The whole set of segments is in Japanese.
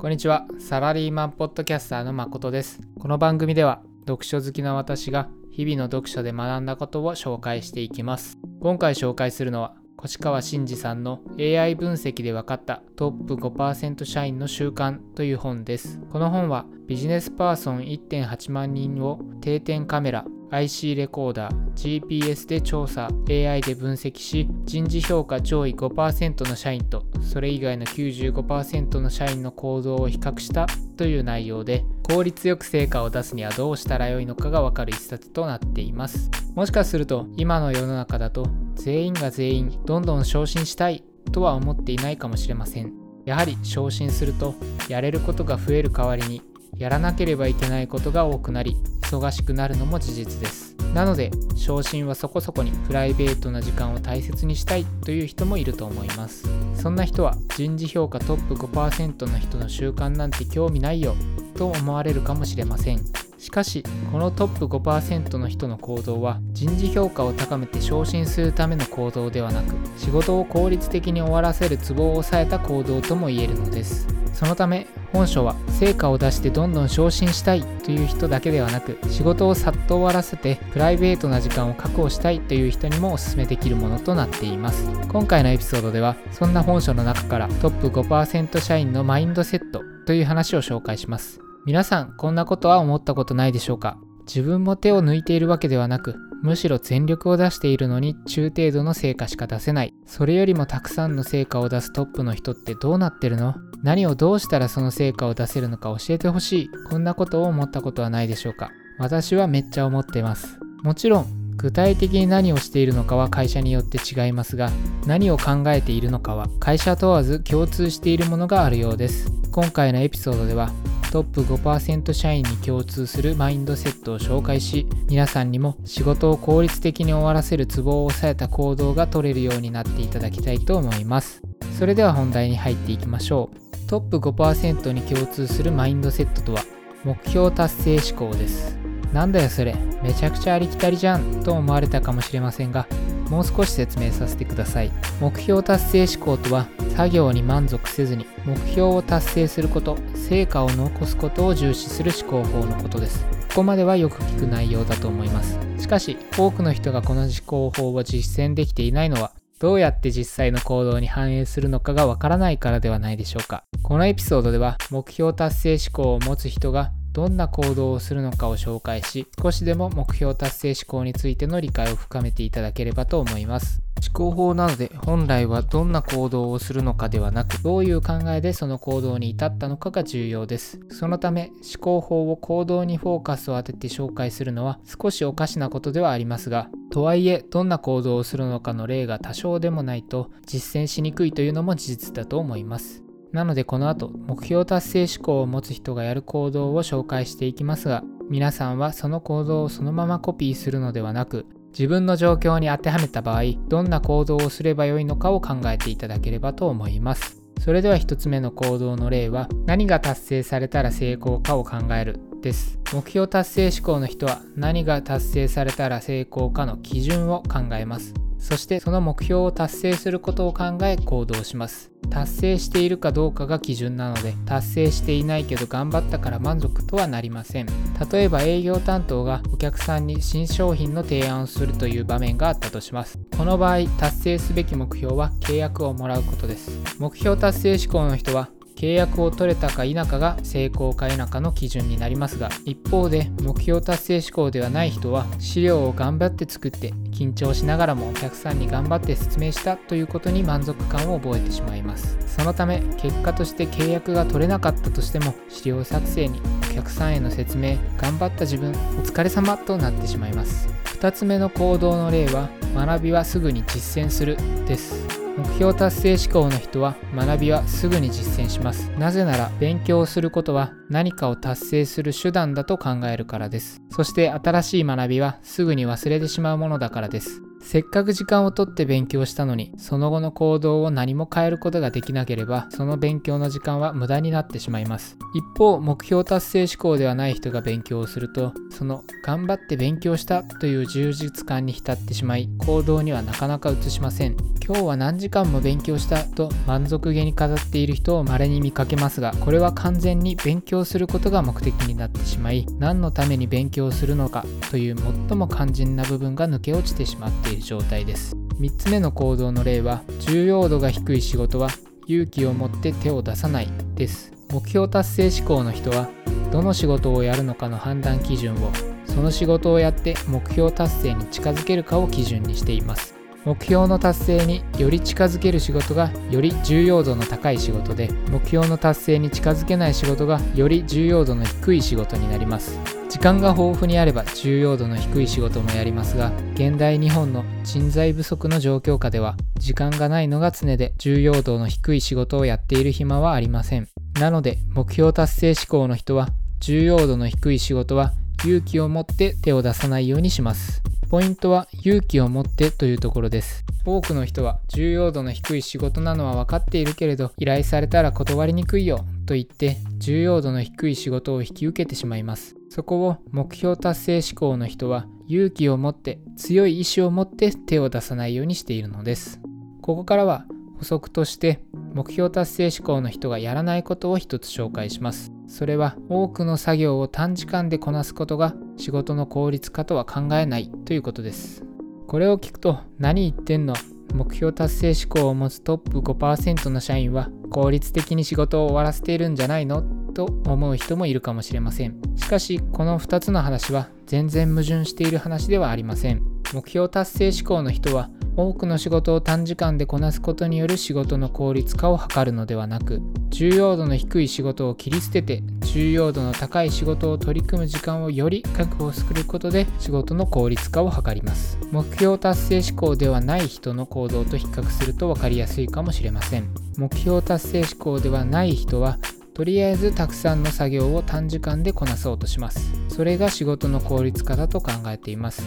こんにちは。サラリーマンポッドキャスターの誠です。この番組では読書好きな私が日々の読書で学んだことを紹介していきます。今回紹介するのは越川真司さんの AI 分析で分かったトップ5%社員の習慣という本です。この本はビジネスパーソン1.8万人を定点カメラ、IC レコーダー、GPS で調査、AI で分析し、人事評価上位5%の社員とそれ以外の95%の社員の行動を比較したという内容で、効率よく成果を出すにはどうしたらよいのかがわかる一冊となっています。もしかすると今の世の中だと全員が全員どんどん昇進したいとは思っていないかもしれません。やはり昇進するとやれることが増える代わりにやらなければいけないことが多くなり忙しくなるのも事実です。なので昇進はそこそこにプライベートな時間を大切にしたいという人もいると思います。そんな人は人事評価トップ5%の人の習慣なんて興味ないよと思われるかもしれません。しかしこのトップ5%の人の行動は人事評価を高めて昇進するための行動ではなく仕事を効率的に終わらせるツボを抑えた行動とも言えるのです。そのため本書は成果を出してどんどん昇進したいという人だけではなく仕事をさっと終わらせてプライベートな時間を確保したいという人にもおすすめできるものとなっています。今回のエピソードではそんな本書の中からトップ5%社員のマインドセットという話を紹介します。皆さんこんなことは思ったことないでしょうか？自分も手を抜いているわけではなくむしろ全力を出しているのに中程度の成果しか出せない。それよりもたくさんの成果を出すトップの人ってどうなってるの？何をどうしたらその成果を出せるのか教えてほしい。こんなことを思ったことはないでしょうか。私はめっちゃ思ってます。もちろん具体的に何をしているのかは会社によって違いますが何を考えているのかは会社問わず共通しているものがあるようです。今回のエピソードではトップ5%社員に共通するマインドセットを紹介し皆さんにも仕事を効率的に終わらせるツボを抑えた行動が取れるようになっていただきたいと思います。それでは本題に入っていきましょう。トップ5%に共通するマインドセットとは目標達成思考です。なんだよそれ。めちゃくちゃありきたりじゃんと思われたかもしれませんがもう少し説明させてください。目標達成思考とは作業に満足せずに目標を達成すること成果を残すことを重視する思考法のことです。ここまではよく聞く内容だと思います。しかし多くの人がこの思考法を実践できていないのはどうやって実際の行動に反映するのかがわからないからではないでしょうか。このエピソードでは目標達成思考を持つ人がどんな行動をするのかを紹介し少しでも目標達成思考についての理解を深めていただければと思います。思考法なので本来はどんな行動をするのかではなくどういう考えでその行動に至ったのかが重要です。そのため思考法を行動にフォーカスを当てて紹介するのは少しおかしなことではありますがとはいえどんな行動をするのかの例が多少でもないと実践しにくいというのも事実だと思います。なのでこの後目標達成思考を持つ人がやる行動を紹介していきますが皆さんはその行動をそのままコピーするのではなく自分の状況に当てはめた場合どんな行動をすればよいのかを考えていただければと思います。それでは1つ目の行動の例は何が達成されたら成功かを考える。です。目標達成思考の人は何が達成されたら成功かの基準を考えます。そしてその目標を達成することを考え行動します。達成しているかどうかが基準なので達成していないけど頑張ったから満足とはなりません。例えば営業担当がお客さんに新商品の提案をするという場面があったとします。この場合達成すべき目標は契約をもらうことです。目標達成志向の人は契約を取れたか否かが成功か否かの基準になりますが一方で目標達成志向ではない人は資料を頑張って作って緊張しながらもお客さんに頑張って説明したということに満足感を覚えてしまいます。そのため結果として契約が取れなかったとしても資料作成にお客さんへの説明頑張った自分お疲れ様となってしまいます。2つ目の行動の例は学びはすぐに実践するです。目標達成志向の人は学びはすぐに実践します。なぜなら勉強をすることは何かを達成する手段だと考えるからです。そして新しい学びはすぐに忘れてしまうものだからです。せっかく時間をとって勉強したのにその後の行動を何も変えることができなければその勉強の時間は無駄になってしまいます。一方目標達成志向ではない人が勉強をするとその頑張って勉強したという充実感に浸ってしまい行動にはなかなか移しません。今日は何時間も勉強したと満足げに語っている人を稀に見かけますがこれは完全に勉強することが目的になってしまい何のために勉強するのかという最も肝心な部分が抜け落ちてしまっている。状態です。3つ目の行動の例は重要度が低い仕事は勇気を持って手を出さないです。目標達成志向の人はどの仕事をやるのかの判断基準をその仕事をやって目標達成に近づけるかを基準にしています。目標の達成により近づける仕事がより重要度の高い仕事で目標の達成に近づけない仕事がより重要度の低い仕事になります。時間が豊富にあれば重要度の低い仕事もやりますが現代日本の人材不足の状況下では時間がないのが常で重要度の低い仕事をやっている暇はありません。なので目標達成志向の人は重要度の低い仕事は勇気を持って手を出さないようにします。ポイントは勇気を持ってというところです。多くの人は重要度の低い仕事なのは分かっているけれど依頼されたら断りにくいよ。と言って重要度の低い仕事を引き受けてしまいますそこを目標達成志向の人は勇気を持って強い意志を持って手を出さないようにしているのです。ここからは補足として目標達成志向の人がやらないことを一つ紹介します。それは多くの作業を短時間でこなすことが仕事の効率化とは考えないということです。これを聞くと何言ってんの？目標達成志向を持つトップ5%の社員は効率的に仕事を終わらせているんじゃないのと思う人もいるかもしれません。しかし、この2つの話は全然矛盾している話ではありません。目標達成志向の人は多くの仕事を短時間でこなすことによる仕事の効率化を図るのではなく重要度の低い仕事を切り捨てて重要度の高い仕事を取り組む時間をより確保することで仕事の効率化を図ります。目標達成志向ではない人の行動と比較すると分かりやすいかもしれません。目標達成志向ではない人はとりあえずたくさんの作業を短時間でこなそうとします。それが仕事の効率化だと考えています。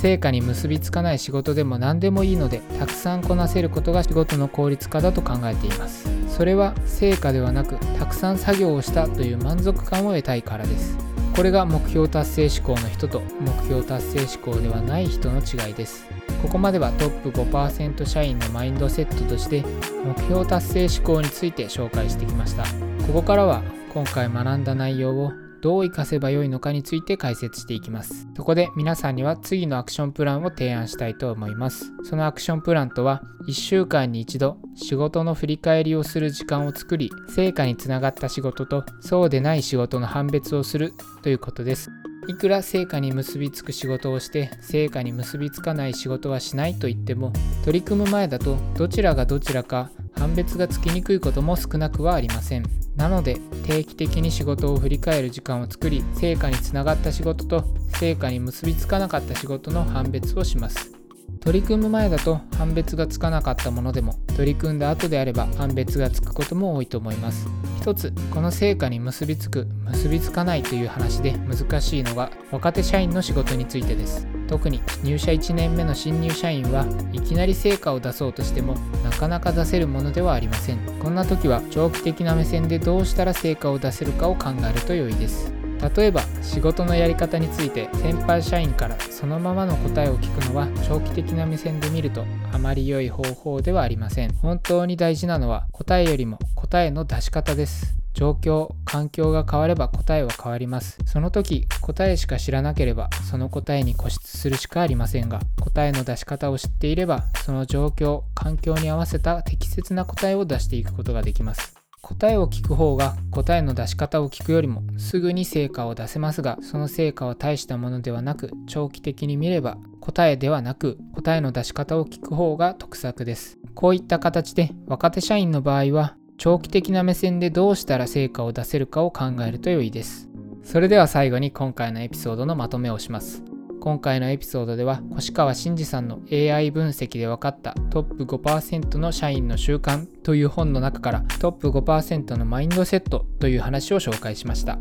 成果に結びつかない仕事でも何でもいいのでたくさんこなせることが仕事の効率化だと考えています。それは成果ではなくたくさん作業をしたという満足感を得たいからです。これが目標達成志向の人と目標達成志向ではない人の違いです。ここまではトップ5%社員のマインドセットとして目標達成志向について紹介してきました。ここからは今回学んだ内容をどう活かせばよいのかについて解説していきます。そこで皆さんには次のアクションプランを提案したいと思います。そのアクションプランとは1週間に1度仕事の振り返りをする時間を作り成果につながった仕事とそうでない仕事の判別をするということです。いくら成果に結びつく仕事をして成果に結びつかない仕事はしないと言っても取り組む前だとどちらがどちらか判別がつきにくいことも少なくはありませんなので定期的に仕事を振り返る時間を作り成果につながった仕事と成果に結びつかなかった仕事の判別をします。取り組む前だと判別がつかなかったものでも取り組んだ後であれば判別がつくことも多いと思います。一つこの成果に結びつく結びつかないという話で難しいのが若手社員の仕事についてです。特に入社1年目の新入社員はいきなり成果を出そうとしてもなかなか出せるものではありません。こんな時は長期的な目線でどうしたら成果を出せるかを考えると良いです。例えば仕事のやり方について先輩社員からそのままの答えを聞くのは長期的な目線で見るとあまり良い方法ではありません。本当に大事なのは答えよりも答えの出し方です。状況環境が変われば答えは変わります。その時答えしか知らなければその答えに固執するしかありませんが答えの出し方を知っていればその状況環境に合わせた適切な答えを出していくことができます。答えを聞く方が答えの出し方を聞くよりもすぐに成果を出せますがその成果は大したものではなく長期的に見れば答えではなく答えの出し方を聞く方が得策です。こういった形で若手社員の場合は長期的な目線でどうしたら成果を出せるかを考えると良いです。それでは最後に今回のエピソードのまとめをします。今回のエピソードでは越川真司さんの AI 分析で分かったトップ5%の社員の習慣という本の中からトップ5%のマインドセットという話を紹介しました。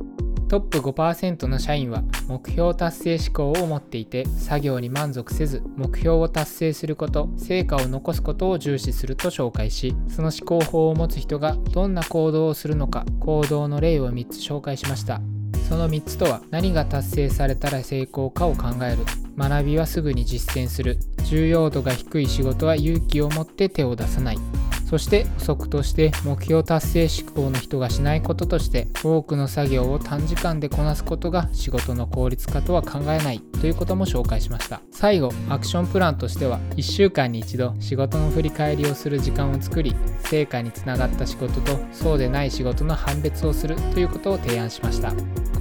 トップ5%の社員は目標達成志向を持っていて作業に満足せず目標を達成すること成果を残すことを重視すると紹介しその思考法を持つ人がどんな行動をするのか行動の例を3つ紹介しました。その3つとは何が達成されたら成功かを考える学びはすぐに実践する。重要度が低い仕事は勇気を持って手を出さない。そして補足として目標達成志向の人がしないこととして多くの作業を短時間でこなすことが仕事の効率化とは考えないということも紹介しました。最後アクションプランとしては1週間に一度仕事の振り返りをする時間を作り成果につながった仕事とそうでない仕事の判別をするということを提案しました。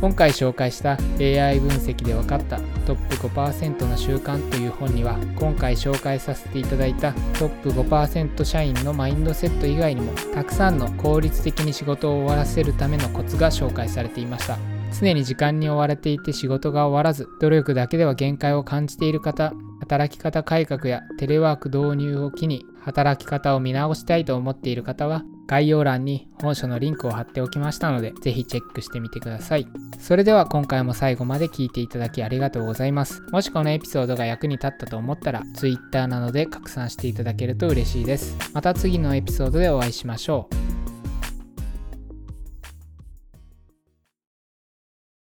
今回紹介した AI 分析で分かったトップ5%の習慣という本には今回紹介させていただいたトップ5%社員のマインドセット以外にもたくさんの効率的に仕事を終わらせるためのコツが紹介されていました。常に時間に追われていて仕事が終わらず努力だけでは限界を感じている方働き方改革やテレワーク導入を機に働き方を見直したいと思っている方は概要欄に本書のリンクを貼っておきましたのでぜひチェックしてみてください。それでは今回も最後まで聞いていただきありがとうございます。もしこのエピソードが役に立ったと思ったら Twitter などで拡散していただけると嬉しいです。また次のエピソードでお会いしましょう。